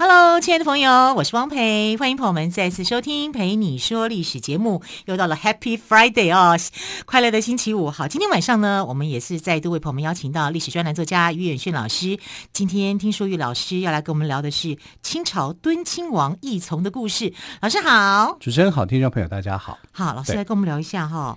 Hello，亲爱的朋友，我是汪培，欢迎朋友们再次收听《陪你说历史》节目。又到了 Happy Friday 哦，快乐的星期五。好，今天晚上呢，我们也是再度为朋友们邀请到历史专栏作家于远逊老师。今天听说于老师要来跟我们聊的是清朝敦亲王奕从的故事。老师好，主持人好，听众朋友大家好。好，老师来跟我们聊一下哈。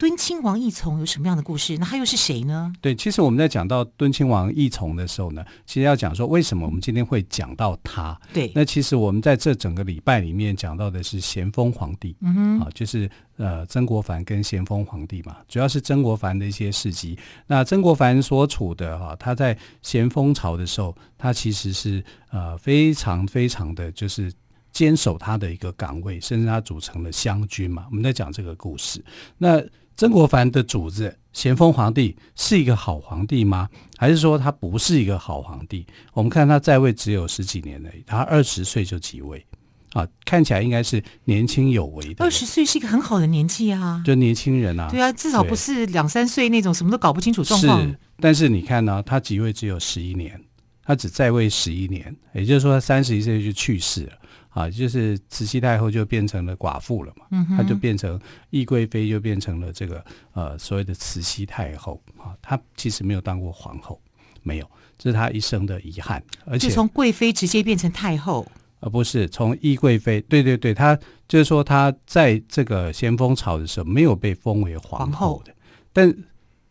敦亲王奕从有什么样的故事？那他又是谁呢？对，其实我们在讲到敦亲王奕从的时候呢，其实要讲说为什么我们今天会讲到他。对，那其实我们在这整个礼拜里面讲到的是咸丰皇帝，嗯哼，啊，就是呃曾国藩跟咸丰皇帝嘛，主要是曾国藩的一些事迹。那曾国藩所处的哈、啊，他在咸丰朝的时候，他其实是呃非常非常的就是坚守他的一个岗位，甚至他组成了湘军嘛。我们在讲这个故事，那。曾国藩的主子咸丰皇帝是一个好皇帝吗？还是说他不是一个好皇帝？我们看他在位只有十几年而已，他二十岁就即位，啊，看起来应该是年轻有为的。二十岁是一个很好的年纪啊，就年轻人啊。对啊，至少不是两三岁那种什么都搞不清楚状况。是，但是你看呢、啊，他即位只有十一年，他只在位十一年，也就是说他三十一岁就去世了。啊，就是慈禧太后就变成了寡妇了嘛，嗯，她就变成懿贵妃，就变成了这个呃所谓的慈禧太后啊。她其实没有当过皇后，没有，这是她一生的遗憾。而且从贵妃直接变成太后，而、呃、不是从懿贵妃。对对对，她就是说她在这个咸丰朝的时候没有被封为皇后的，后但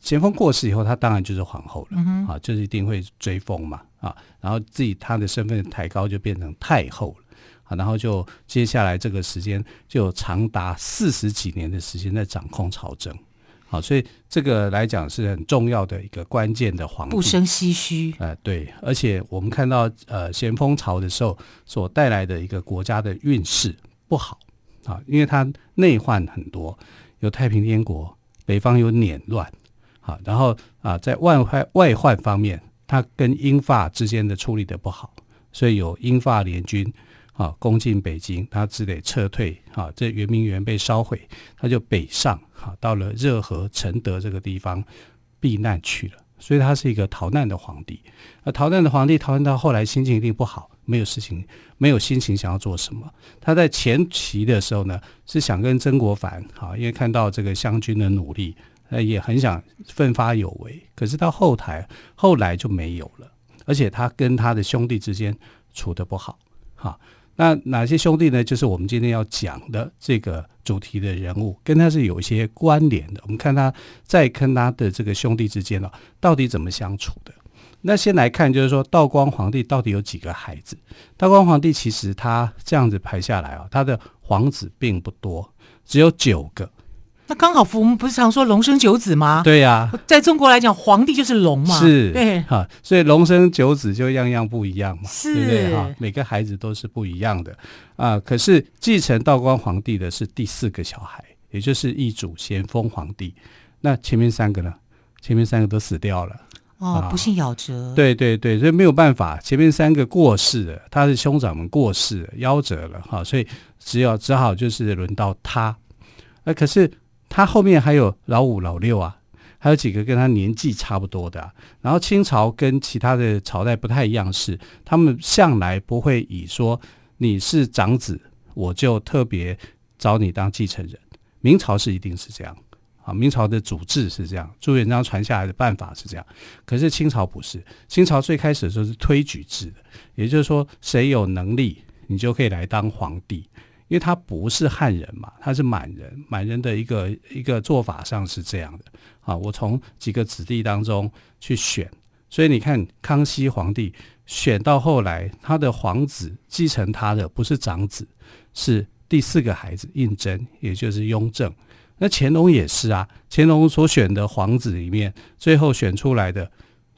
咸丰过世以后，她当然就是皇后了，嗯、啊，就是一定会追封嘛，啊，然后自己她的身份抬高，就变成太后了。然后就接下来这个时间就有长达四十几年的时间在掌控朝政，好，所以这个来讲是很重要的一个关键的皇帝，不生唏嘘。呃，对，而且我们看到呃咸丰朝的时候所带来的一个国家的运势不好啊，因为它内患很多，有太平天国，北方有捻乱，好，然后啊在外患外患方面，它跟英法之间的处理的不好，所以有英法联军。啊，攻进北京，他只得撤退。啊，这圆明园被烧毁，他就北上，啊，到了热河、承德这个地方避难去了。所以他是一个逃难的皇帝。那逃难的皇帝，逃难到后来心情一定不好，没有事情，没有心情想要做什么。他在前期的时候呢，是想跟曾国藩，啊，因为看到这个湘军的努力，呃，也很想奋发有为。可是到后台，后来就没有了，而且他跟他的兄弟之间处得不好，哈。那哪些兄弟呢？就是我们今天要讲的这个主题的人物，跟他是有一些关联的。我们看他在跟他的这个兄弟之间呢，到底怎么相处的？那先来看，就是说道光皇帝到底有几个孩子？道光皇帝其实他这样子排下来啊，他的皇子并不多，只有九个。那刚好，我们不是常说龙生九子吗？对呀、啊，在中国来讲，皇帝就是龙嘛。是，对哈，所以龙生九子就样样不一样嘛，是对不对哈？每个孩子都是不一样的啊。可是继承道光皇帝的是第四个小孩，也就是一祖咸丰皇帝。那前面三个呢？前面三个都死掉了哦，啊、不幸夭折。对对对，所以没有办法，前面三个过世了，他的兄长们过世了，夭折了哈，所以只有只好就是轮到他。那、啊、可是。他后面还有老五、老六啊，还有几个跟他年纪差不多的。然后清朝跟其他的朝代不太一样，是他们向来不会以说你是长子，我就特别找你当继承人。明朝是一定是这样啊，明朝的祖制是这样，朱元璋传下来的办法是这样。可是清朝不是，清朝最开始的时候是推举制的，也就是说谁有能力，你就可以来当皇帝。因为他不是汉人嘛，他是满人，满人的一个一个做法上是这样的啊。我从几个子弟当中去选，所以你看康熙皇帝选到后来，他的皇子继承他的不是长子，是第四个孩子胤禛，也就是雍正。那乾隆也是啊，乾隆所选的皇子里面，最后选出来的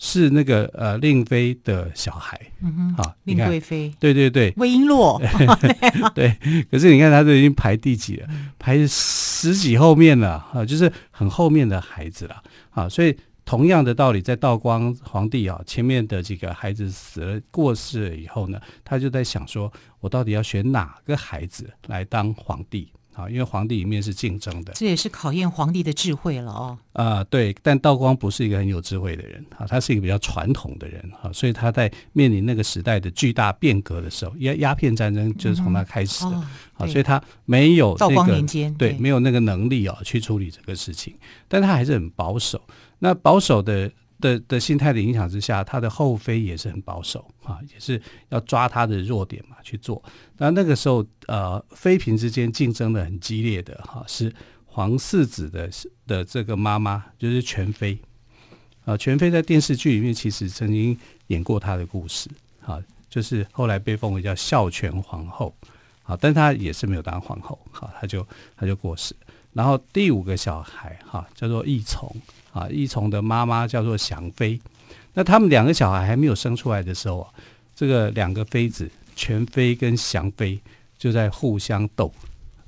是那个呃令妃的小孩，嗯哼，好，令贵妃，对对对，魏璎珞，对。可是你看，他都已经排第几了？排十几后面了啊，就是很后面的孩子了啊。所以同样的道理，在道光皇帝啊前面的几个孩子死了过世了以后呢，他就在想说，我到底要选哪个孩子来当皇帝？啊，因为皇帝里面是竞争的，这也是考验皇帝的智慧了哦。啊、呃，对，但道光不是一个很有智慧的人啊，他是一个比较传统的人啊，所以他在面临那个时代的巨大变革的时候，鸦鸦片战争就是从他开始的、嗯哦、啊，所以他没有、这个、道光年间对，对，没有那个能力啊去处理这个事情，但他还是很保守。那保守的。的的心态的影响之下，他的后妃也是很保守啊，也是要抓他的弱点嘛去做。那那个时候，呃，妃嫔之间竞争的很激烈的哈、是皇四子的的这个妈妈，就是全妃啊。全妃在电视剧里面其实曾经演过她的故事啊，就是后来被封为叫孝全皇后啊，但她也是没有当皇后，好、她就她就过世。然后第五个小孩哈、叫做奕从。啊，奕从的妈妈叫做祥妃，那他们两个小孩还没有生出来的时候啊，这个两个妃子全妃跟祥妃就在互相斗，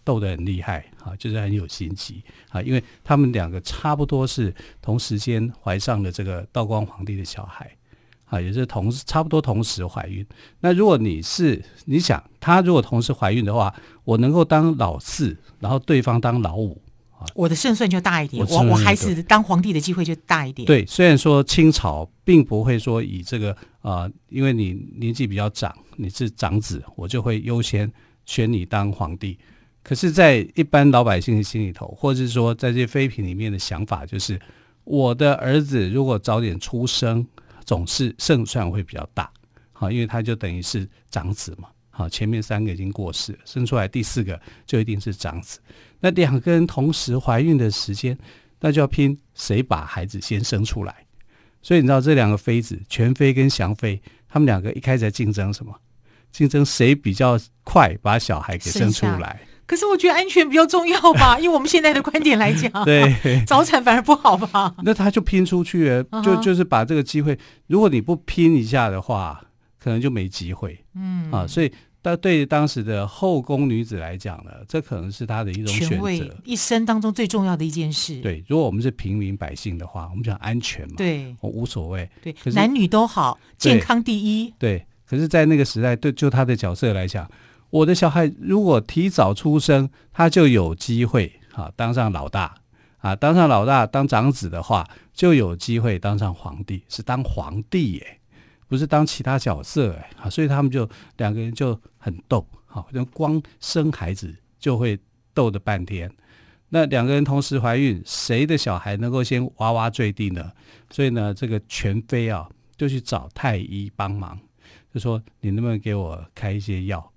斗得很厉害啊，就是很有心机啊，因为他们两个差不多是同时间怀上了这个道光皇帝的小孩啊，也是同差不多同时怀孕。那如果你是你想，他如果同时怀孕的话，我能够当老四，然后对方当老五。我的胜算就大一点，我我还是当皇帝的机会就大一点。对，虽然说清朝并不会说以这个啊、呃，因为你年纪比较长，你是长子，我就会优先选你当皇帝。可是，在一般老百姓的心里头，或者是说在这些妃嫔里面的想法，就是我的儿子如果早点出生，总是胜算会比较大。好，因为他就等于是长子嘛。好，前面三个已经过世了，生出来第四个就一定是长子。那两个人同时怀孕的时间，那就要拼谁把孩子先生出来。所以你知道这两个妃子，全妃跟祥妃，他们两个一开始在竞争什么？竞争谁比较快把小孩给生出来？可是我觉得安全比较重要吧，因为我们现在的观点来讲，对，早产反而不好吧？那他就拼出去了，就就是把这个机会，如果你不拼一下的话。可能就没机会，嗯啊，所以但对当时的后宫女子来讲呢，这可能是她的一种选择，一生当中最重要的一件事。对，如果我们是平民百姓的话，我们讲安全嘛，对，我无所谓，对，可是男女都好，健康第一。对，可是，在那个时代，对，就他的角色来讲，我的小孩如果提早出生，他就有机会啊当上老大啊，当上老大当长子的话，就有机会当上皇帝，是当皇帝耶。不是当其他角色哎，啊，所以他们就两个人就很逗，好，就光生孩子就会逗的半天。那两个人同时怀孕，谁的小孩能够先哇哇坠地呢？所以呢，这个全妃啊，就去找太医帮忙，就说你能不能给我开一些药？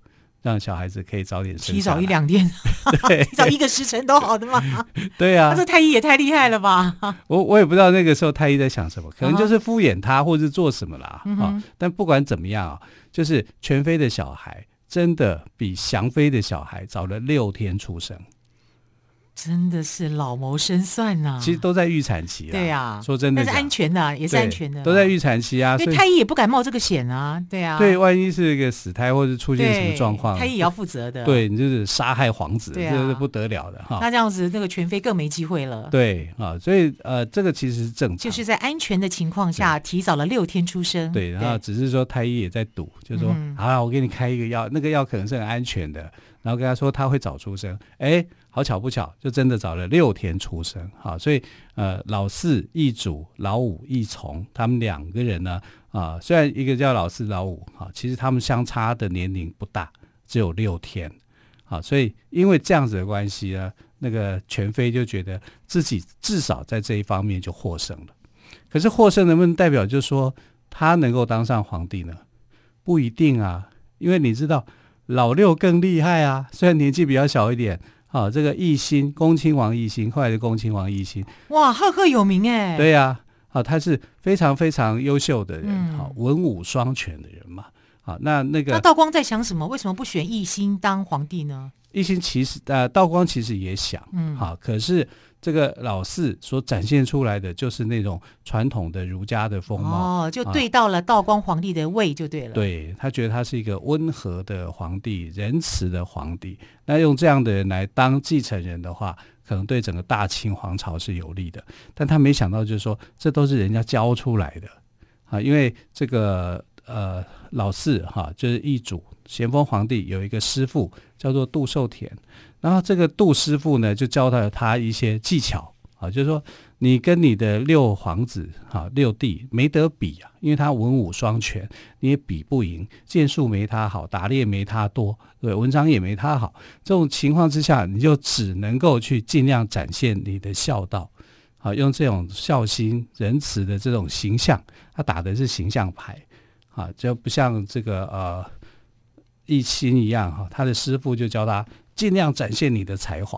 让小孩子可以早点生，提早一两天，对，提早一个时辰都好的嘛。对呀、啊，他这太医也太厉害了吧？我我也不知道那个时候太医在想什么，可能就是敷衍他，或者是做什么啦。嗯、啊，但不管怎么样啊，就是全飞的小孩真的比祥飞的小孩早了六天出生。真的是老谋深算呐、啊！其实都在预产期啊。对呀，说真的，但是安全的、啊，也是安全的，都在预产期啊。因为太医也不敢冒这个险啊。对啊，对，万一是一个死胎，或者出现什么状况，太医也要负责的。对，你就是杀害皇子，这是不得了的哈。那这样子，那个全妃更没机会了。对啊，所以呃，这个其实是正常，就是在安全的情况下，提早了六天出生。对，然后只是说太医也在赌，就是说，嗯、好了，我给你开一个药，那个药可能是很安全的。然后跟他说他会早出生，哎，好巧不巧，就真的找了六天出生。好，所以呃，老四一祖、老五一从，他们两个人呢，啊，虽然一个叫老四、老五，哈，其实他们相差的年龄不大，只有六天。好，所以因为这样子的关系呢，那个全妃就觉得自己至少在这一方面就获胜了。可是获胜能不能代表就是说他能够当上皇帝呢？不一定啊，因为你知道。老六更厉害啊！虽然年纪比较小一点，啊，这个奕欣，恭亲王奕欣，后来的恭亲王奕欣，哇，赫赫有名哎。对呀、啊，好、啊，他是非常非常优秀的人，好、文武双全的人嘛，好，那那个那道光在想什么？为什么不选奕欣当皇帝呢？奕欣其实呃，道光其实也想，嗯，好，可是这个老四所展现出来的就是那种传统的儒家的风貌，哦，就对到了道光皇帝的位就对了。啊、对，他觉得他是一个温和的皇帝，仁慈的皇帝。那用这样的人来当继承人的话，可能对整个大清皇朝是有利的。但他没想到，就是说这都是人家教出来的啊，因为这个。呃，老四哈，就是一祖咸丰皇帝有一个师傅叫做杜寿田，然后这个杜师傅呢就教他他一些技巧啊，就是说你跟你的六皇子哈六弟没得比啊，因为他文武双全，你也比不赢，剑术没他好，打猎没他多，对，文章也没他好，这种情况之下，你就只能够去尽量展现你的孝道，啊，用这种孝心仁慈的这种形象，他打的是形象牌。啊，就不像这个呃，奕欣一样哈，他的师傅就教他尽量展现你的才华，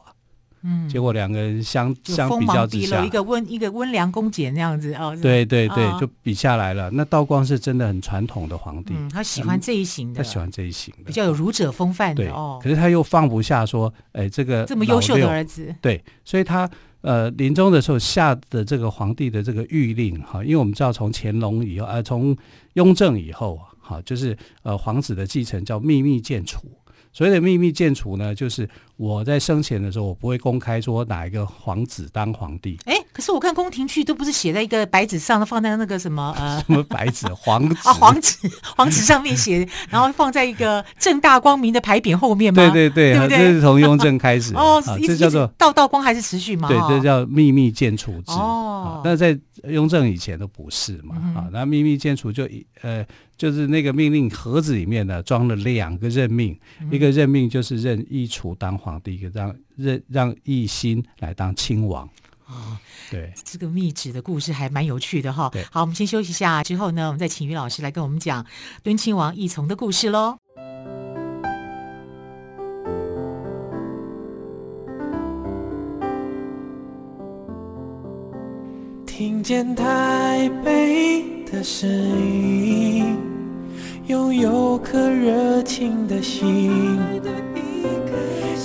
嗯，结果两个人相相比较之下，一个温一个温良恭俭那样子哦，对对对，哦、就比下来了。那道光是真的很传统的皇帝，嗯，他喜欢这一型的，他喜欢这一型的，比较有儒者风范的。可是他又放不下说，哎，这个这么优秀的儿子，对，所以他。呃，临终的时候下的这个皇帝的这个谕令哈，因为我们知道从乾隆以后，呃，从雍正以后，哈，就是呃皇子的继承叫秘密建储。所谓的秘密建储呢，就是我在生前的时候，我不会公开说哪一个皇子当皇帝。哎，可是我看宫廷剧都不是写在一个白纸上，放在那个什么呃什么白纸 黄纸啊黄纸黄纸上面写，然后放在一个正大光明的牌匾后面吗？对对对，对不对？这是从雍正开始 哦，这叫做道道光还是持续吗？对，这叫秘密建储制哦。那在雍正以前都不是嘛啊，那秘密建储就呃。就是那个命令盒子里面呢，装了两个任命，嗯、一个任命就是任一厨当皇帝，一个让任让奕欣来当亲王。哦，对，这个密旨的故事还蛮有趣的哈。对，好，我们先休息一下，之后呢，我们再请于老师来跟我们讲敦亲王奕从的故事喽。听见台北的声音。拥有颗热情的心，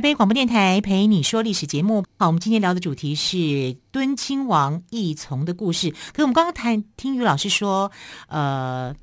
台北广播电台陪你说历史节目，好，我们今天聊的主题是敦亲王奕从的故事。可是我们刚刚谈听于老师说，呃，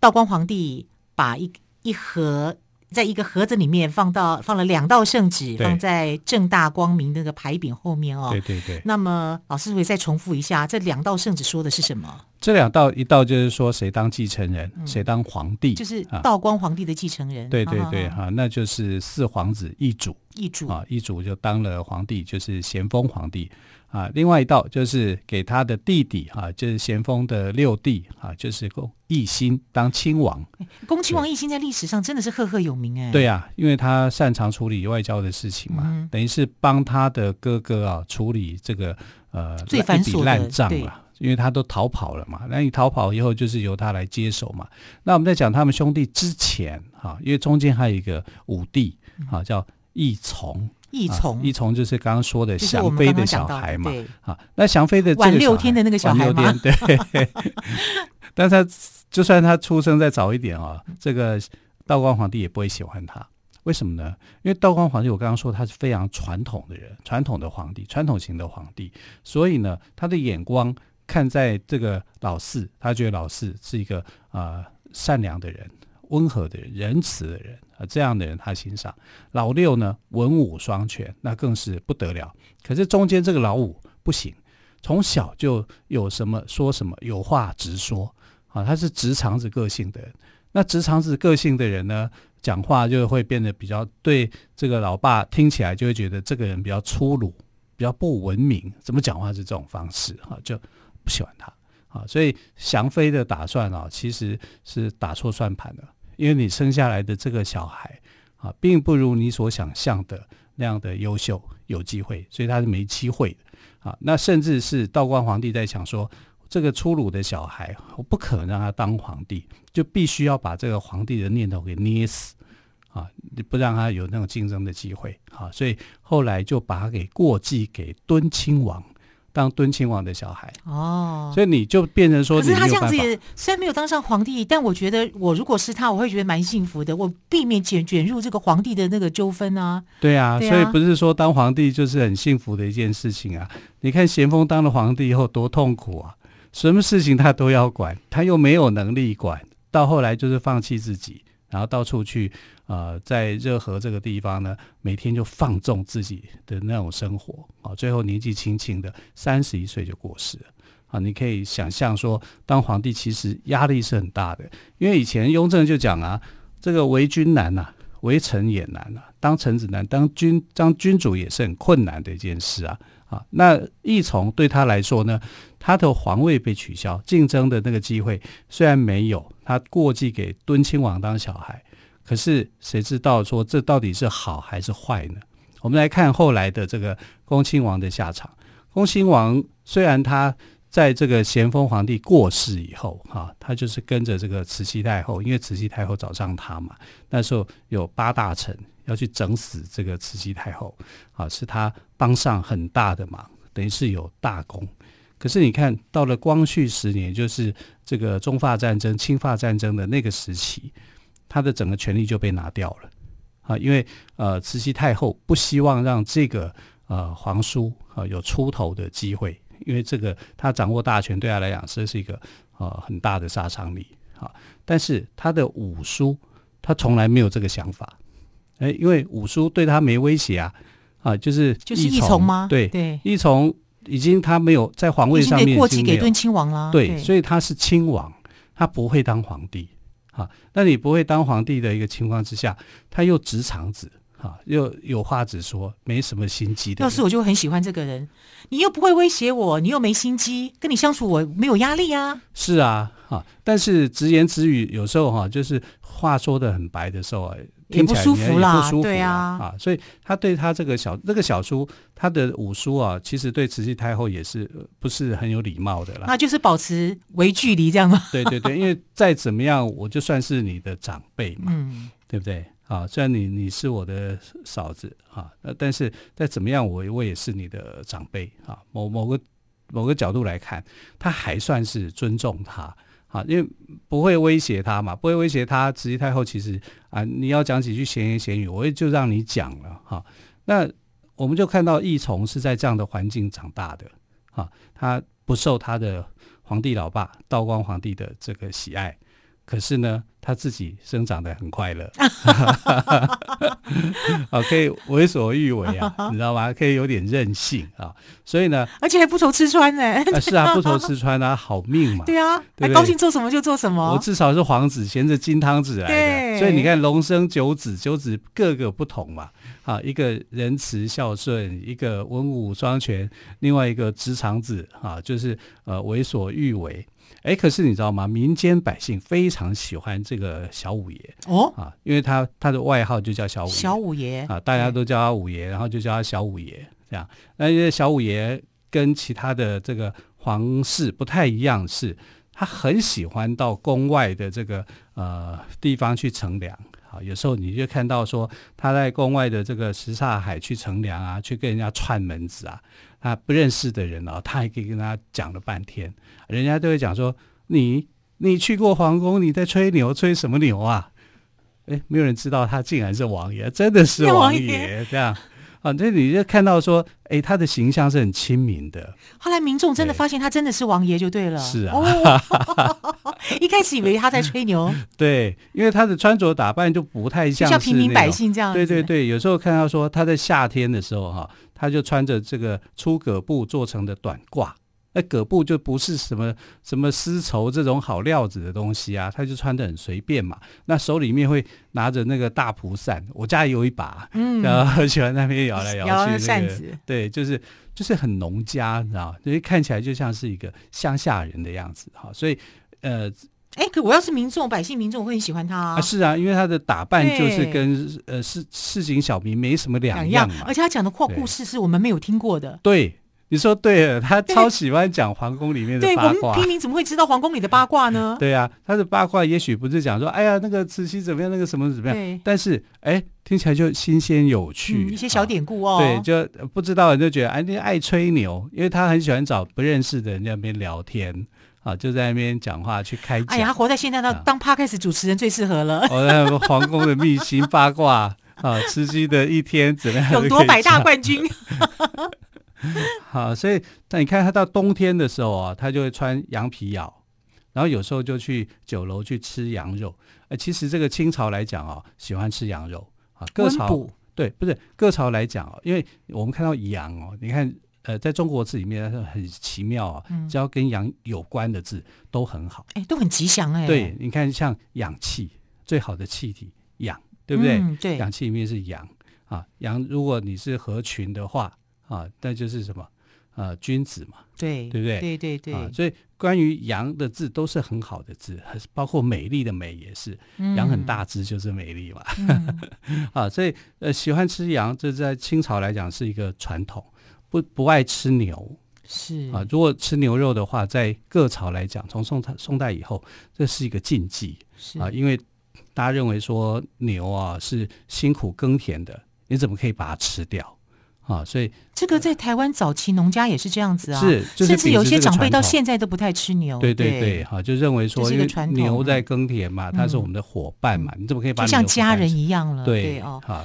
道光皇帝把一一盒。在一个盒子里面放到放了两道圣旨，放在正大光明那个牌匾后面哦。对对对。那么老师会再重复一下，这两道圣旨说的是什么？这两道，一道就是说谁当继承人，嗯、谁当皇帝，就是道光皇帝的继承人。啊、对对对，哈、啊，那就是四皇子一主，一主啊，一主就当了皇帝，就是咸丰皇帝。啊，另外一道就是给他的弟弟哈、啊，就是咸丰的六弟啊，就是恭奕欣当亲王。恭亲王奕欣在历史上真的是赫赫有名哎。对呀、啊，因为他擅长处理外交的事情嘛，嗯、等于是帮他的哥哥啊处理这个呃最繁琐的烂账了，因为他都逃跑了嘛。那你逃跑以后，就是由他来接手嘛。那我们在讲他们兄弟之前哈、啊，因为中间还有一个五弟啊，叫奕从。奕从，奕从就是刚刚说的祥飞的小孩嘛，啊，那祥飞的晚六天的那个小孩嘛，对。但是他就算他出生再早一点啊，这个道光皇帝也不会喜欢他，为什么呢？因为道光皇帝我刚刚说他是非常传统的人，传统的皇帝，传统型的皇帝，所以呢，他的眼光看在这个老四，他觉得老四是一个啊、呃、善良的人。温和的人，仁慈的人啊，这样的人他欣赏。老六呢，文武双全，那更是不得了。可是中间这个老五不行，从小就有什么说什么，有话直说啊，他是直肠子个性的人。那直肠子个性的人呢，讲话就会变得比较对这个老爸听起来就会觉得这个人比较粗鲁，比较不文明，怎么讲话是这种方式啊，就不喜欢他啊，所以祥妃的打算啊，其实是打错算盘了，因为你生下来的这个小孩啊，并不如你所想象的那样的优秀，有机会，所以他是没机会的啊。那甚至是道光皇帝在想说，这个粗鲁的小孩，我不可能让他当皇帝，就必须要把这个皇帝的念头给捏死。啊，你不让他有那种竞争的机会啊，所以后来就把他给过继给敦亲王，当敦亲王的小孩哦，所以你就变成说，可是他这样子也虽然没有当上皇帝，但我觉得我如果是他，我会觉得蛮幸福的，我避免卷卷入这个皇帝的那个纠纷啊。对啊，对啊，所以不是说当皇帝就是很幸福的一件事情啊。你看咸丰当了皇帝以后多痛苦啊，什么事情他都要管，他又没有能力管，到后来就是放弃自己。然后到处去，呃，在热河这个地方呢，每天就放纵自己的那种生活啊，最后年纪轻轻的三十一岁就过世了啊！你可以想象说，当皇帝其实压力是很大的，因为以前雍正就讲啊，这个为君难呐、啊，为臣也难、啊，当臣子难，当君当君主也是很困难的一件事啊啊！那奕腩对他来说呢，他的皇位被取消，竞争的那个机会虽然没有。他过继给敦亲王当小孩，可是谁知道说这到底是好还是坏呢？我们来看后来的这个恭亲王的下场。恭亲王虽然他在这个咸丰皇帝过世以后，哈、他就是跟着这个慈禧太后，因为慈禧太后找上他嘛。那时候有八大臣要去整死这个慈禧太后，啊，是他帮上很大的忙，等于是有大功。可是你看到了光绪十年，就是这个中法战争、清法战争的那个时期，他的整个权力就被拿掉了啊，因为呃慈禧太后不希望让这个呃皇叔啊有出头的机会，因为这个他掌握大权对他来讲这是一个呃很大的杀伤力啊。但是他的五叔他从来没有这个想法，哎，因为五叔对他没威胁啊啊，就是就是一从吗？对对，奕腩。已经他没有在皇位上面过继给敦亲王了，对，所以他是亲王，他不会当皇帝啊。那你不会当皇帝的一个情况之下，他又直肠子啊，又有话直说，没什么心机的。要是我就很喜欢这个人，你又不会威胁我，你又没心机，跟你相处我没有压力啊。是啊，哈，但是直言直语有时候哈，就是话说的很白的时候啊。也不舒服啦，对啊，啊，所以他对他这个小这个小叔，他的五叔啊，其实对慈禧太后也是不是很有礼貌的啦。那就是保持微距离这样吗？对对对，因为再怎么样，我就算是你的长辈嘛，嗯，对不对？啊，虽然你你是我的嫂子啊，那但是再怎么样，我我也是你的长辈啊。某某个某个角度来看，他还算是尊重他。啊，因为不会威胁他嘛，不会威胁他。慈禧太后其实啊，你要讲几句闲言闲语，我也就让你讲了哈。那我们就看到奕腩是在这样的环境长大的，哈，他不受他的皇帝老爸道光皇帝的这个喜爱，可是呢，他自己生长的很快乐，啊，可以为所欲为啊，你知道吗？可以有点任性啊，所以呢，而且还不愁吃穿呢、欸。啊，是啊，不愁吃穿啊，好命嘛。对啊，对对，还高兴做什么就做什么。我至少是皇子，衔着金汤匙来的，所以你看龙生九子，九子各个不同嘛。啊，一个仁慈孝顺，一个文武双全，另外一个直肠子啊，就是呃为所欲为。哎，可是你知道吗？民间百姓非常喜欢这个小五爷哦啊，因为他他的外号就叫小五爷，小五爷啊，大家都叫他五爷，然后就叫他小五爷这样。那因为小五爷跟其他的这个皇室不太一样，是他很喜欢到宫外的这个呃地方去乘凉。啊，有时候你就看到说他在宫外的这个什刹海去乘凉啊，去跟人家串门子啊，他不认识的人哦，他还可以跟他讲了半天，人家都会讲说你你去过皇宫，你在吹牛，吹什么牛啊？诶，没有人知道他竟然是王爷，真的是王爷这样。啊，这你就看到说，哎，他的形象是很亲民的。后来民众真的发现他真的是王爷就对了。是啊，哦、一开始以为他在吹牛。对，因为他的穿着打扮就不太像，像平民百姓这样。对对对，有时候看到说他在夏天的时候哈，他就穿着这个粗葛布做成的短褂那葛布就不是什么什么丝绸这种好料子的东西啊，他就穿得很随便嘛。那手里面会拿着那个大蒲扇，我家也有一把，嗯，然后很喜欢那边摇来摇去，摇的扇子，对，就是就是很农家，你知道，所以看起来就像是一个乡下人的样子哈。所以呃，哎，可我要是民众百姓民众，我会很喜欢他啊。是啊，因为他的打扮就是跟呃市市井小民没什么两样嘛，而且他讲的话故事是我们没有听过的，对。你说对了，他超喜欢讲皇宫里面的八卦。对，我们平民怎么会知道皇宫里的八卦呢？对呀、啊，他的八卦也许不是讲说，哎呀，那个慈禧怎么样，那个什么怎么样。但是，哎，听起来就新鲜有趣、嗯，一些小典故哦。对，就不知道人就觉得，哎，你爱吹牛，因为他很喜欢找不认识的人在那边聊天啊，就在那边讲话去开讲。哎呀，他活在现在，他当 Podcast 主持人最适合了。哦，那皇宫的秘辛八卦啊，吃鸡的一天怎么样？勇夺百大冠军。好，所以那你看他到冬天的时候啊，他就会穿羊皮袄，然后有时候就去酒楼去吃羊肉。呃，其实这个清朝来讲啊，喜欢吃羊肉啊。各朝补对，不是各朝来讲啊，因为我们看到羊哦，你看呃，在中国字里面很奇妙啊，只要跟羊有关的字都很好，哎、嗯，都很吉祥哎。对，你看像氧气，最好的气体氧，对不对？嗯、对，氧气里面是氧啊，羊如果你是合群的话。啊，那就是什么？呃，君子嘛，对，对不对？对对对。啊，所以关于羊的字都是很好的字，包括美丽的美也是。嗯、羊很大只就是美丽嘛。嗯、啊，所以呃，喜欢吃羊，这在清朝来讲是一个传统，不不爱吃牛。是啊，如果吃牛肉的话，在各朝来讲，从宋代宋代以后，这是一个禁忌。是啊，因为大家认为说牛啊是辛苦耕田的，你怎么可以把它吃掉？啊，所以这个在台湾早期农家也是这样子啊，是，就是、甚至有些长辈到现在都不太吃牛。对对对，哈，就认为说，因为牛在耕田嘛，它是我们的伙伴嘛，嗯、你怎么可以把牛就像家人一样了？对，对哦，好。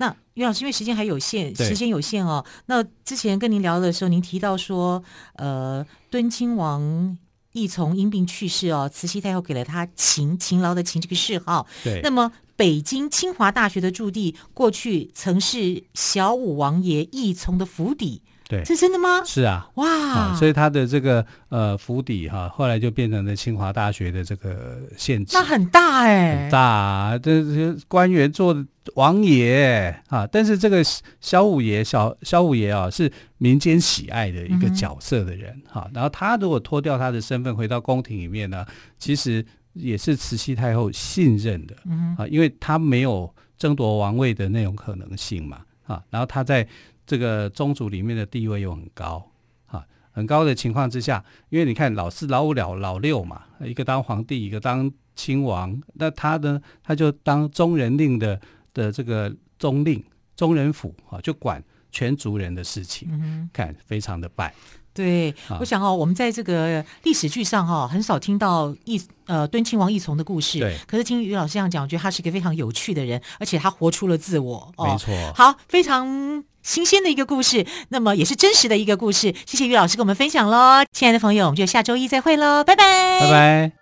那于老师，因为时间还有限，时间有限哦。那之前跟您聊的时候，您提到说，呃，敦亲王奕从因病去世哦，慈禧太后给了他勤勤劳的勤这个谥号。对，那么。北京清华大学的驻地过去曾是小武王爷奕从的府邸，对，是真的吗？是啊，哇、啊，所以他的这个呃府邸哈，后来就变成了清华大学的这个现址，那很大哎、欸，很大、啊，这些官员做的王爷啊，但是这个小五爷小小五爷啊是民间喜爱的一个角色的人哈、然后他如果脱掉他的身份回到宫廷里面呢，其实。也是慈禧太后信任的，嗯、啊，因为他没有争夺王位的那种可能性嘛，啊，然后他在这个宗族里面的地位又很高，啊，很高的情况之下，因为你看老四、老五、老老六嘛，一个当皇帝，一个当亲王，那他呢，他就当中人令的的这个中令、中人府啊，就管全族人的事情，嗯、看非常的拜。对，我想哦，我们在这个历史剧上哈，很少听到一呃敦亲王奕从的故事。对，可是听于老师这样讲，我觉得他是一个非常有趣的人，而且他活出了自我。哦、没错，好，非常新鲜的一个故事，那么也是真实的一个故事。谢谢于老师跟我们分享喽，亲爱的朋友，我们就下周一再会喽，拜拜，拜拜。